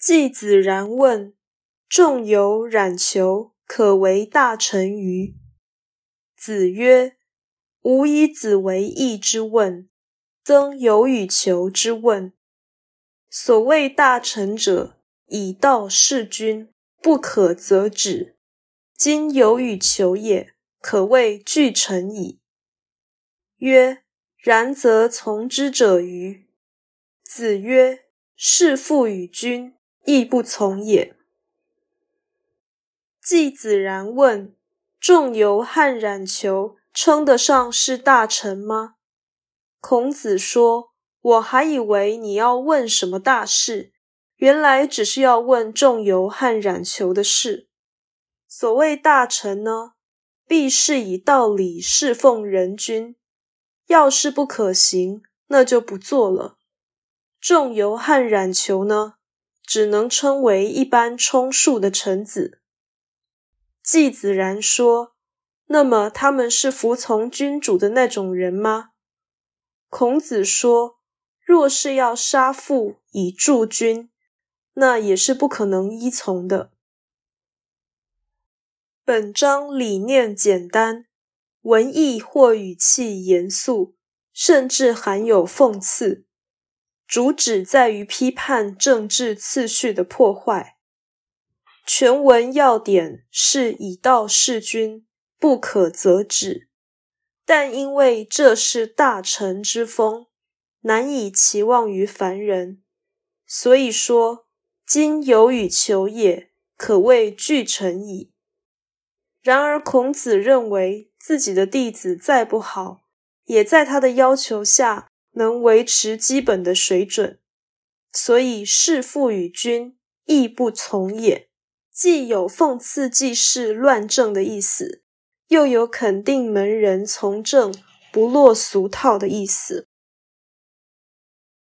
季子然问：“仲由冉求可为大臣于？”子曰：“吾以子为义之问，曾有与求之问。所谓大臣者，以道事君，不可则止。今有与求也，可谓具臣矣。”曰：“然则从之者于？”子曰：“事父与君，亦不从也。”季子然问：“仲由和冉求称得上是大臣吗？”孔子说：“我还以为你要问什么大事，原来只是要问仲由和冉求的事。所谓大臣呢，必是以道理侍奉人君。”要是不可行，那就不做了。仲由和冉求呢，只能称为一般充数的臣子。季子然说：“那么他们是服从君主的那种人吗？”孔子说：“若是要杀父以助君，那也是不可能依从的。”本章理念简单。文艺或语气严肃，甚至含有讽刺，主旨在于批判政治次序的破坏。全文要点是以道事君，不可则止。但因为这是大臣之风，难以期望于凡人，所以说今有与求也，可谓具臣矣。然而孔子认为。自己的弟子再不好，也在他的要求下能维持基本的水准，所以弑父与君亦不从也，既有讽刺季氏乱政的意思，又有肯定门人从政不落俗套的意思。